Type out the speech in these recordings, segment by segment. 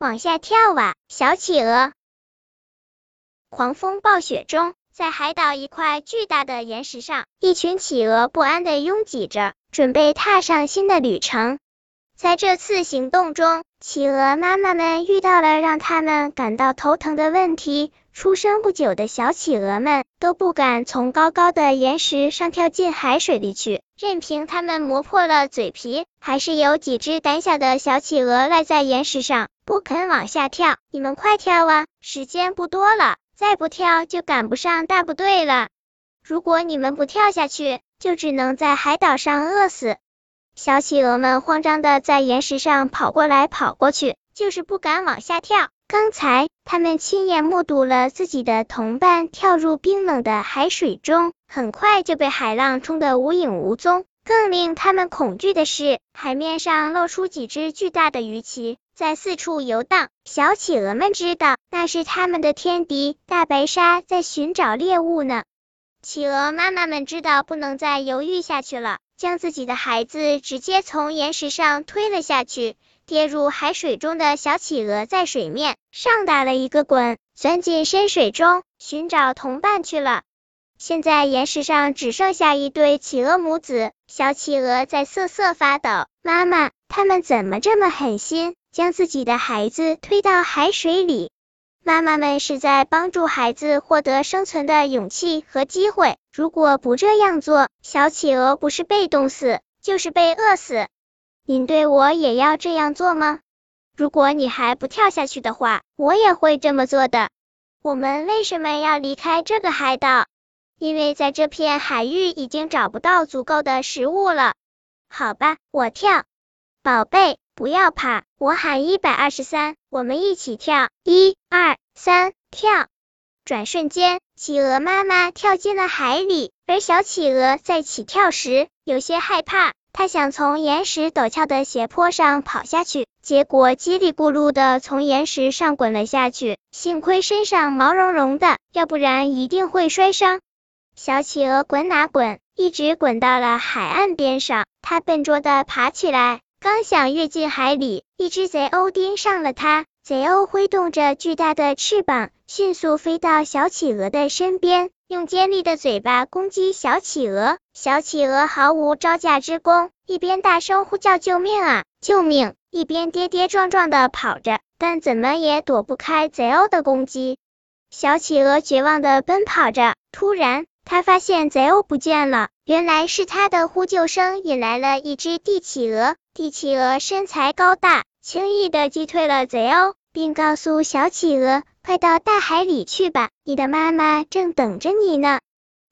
往下跳啊，小企鹅！狂风暴雪中，在海岛一块巨大的岩石上，一群企鹅不安地拥挤着，准备踏上新的旅程。在这次行动中，企鹅妈妈们遇到了让他们感到头疼的问题。出生不久的小企鹅们都不敢从高高的岩石上跳进海水里去，任凭它们磨破了嘴皮，还是有几只胆小的小企鹅赖在岩石上，不肯往下跳。你们快跳啊，时间不多了，再不跳就赶不上大部队了。如果你们不跳下去，就只能在海岛上饿死。小企鹅们慌张的在岩石上跑过来跑过去，就是不敢往下跳。刚才，他们亲眼目睹了自己的同伴跳入冰冷的海水中，很快就被海浪冲得无影无踪。更令他们恐惧的是，海面上露出几只巨大的鱼鳍，在四处游荡。小企鹅们知道，那是他们的天敌大白鲨在寻找猎物呢。企鹅妈妈们知道不能再犹豫下去了。将自己的孩子直接从岩石上推了下去，跌入海水中的小企鹅在水面上打了一个滚，钻进深水中寻找同伴去了。现在岩石上只剩下一对企鹅母子，小企鹅在瑟瑟发抖。妈妈，他们怎么这么狠心，将自己的孩子推到海水里？妈妈们是在帮助孩子获得生存的勇气和机会。如果不这样做，小企鹅不是被冻死，就是被饿死。您对我也要这样做吗？如果你还不跳下去的话，我也会这么做的。我们为什么要离开这个海岛？因为在这片海域已经找不到足够的食物了。好吧，我跳。宝贝，不要怕，我喊一百二十三。我们一起跳，一、二、三，跳！转瞬间，企鹅妈妈跳进了海里，而小企鹅在起跳时有些害怕，它想从岩石陡峭的斜坡上跑下去，结果叽里咕噜的从岩石上滚了下去。幸亏身上毛茸茸的，要不然一定会摔伤。小企鹅滚哪滚，一直滚到了海岸边上，它笨拙的爬起来。刚想跃进海里，一只贼鸥盯上了它。贼鸥挥动着巨大的翅膀，迅速飞到小企鹅的身边，用尖利的嘴巴攻击小企鹅。小企鹅毫无招架之功，一边大声呼叫救命啊，救命！一边跌跌撞撞的跑着，但怎么也躲不开贼鸥的攻击。小企鹅绝望的奔跑着，突然。他发现贼鸥不见了，原来是他的呼救声引来了一只帝企鹅。帝企鹅身材高大，轻易的击退了贼鸥，并告诉小企鹅：“快到大海里去吧，你的妈妈正等着你呢。”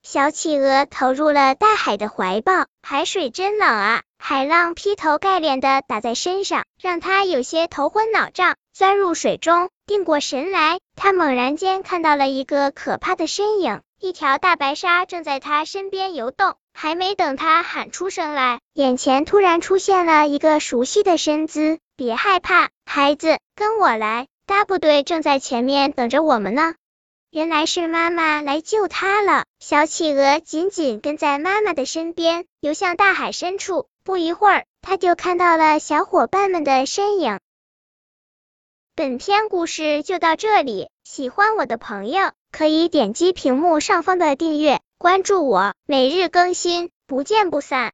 小企鹅投入了大海的怀抱，海水真冷啊！海浪劈头盖脸的打在身上，让他有些头昏脑胀。钻入水中，定过神来，他猛然间看到了一个可怕的身影。一条大白鲨正在他身边游动，还没等他喊出声来，眼前突然出现了一个熟悉的身姿。别害怕，孩子，跟我来，大部队正在前面等着我们呢。原来是妈妈来救他了。小企鹅紧紧跟在妈妈的身边，游向大海深处。不一会儿，他就看到了小伙伴们的身影。本篇故事就到这里，喜欢我的朋友。可以点击屏幕上方的订阅，关注我，每日更新，不见不散。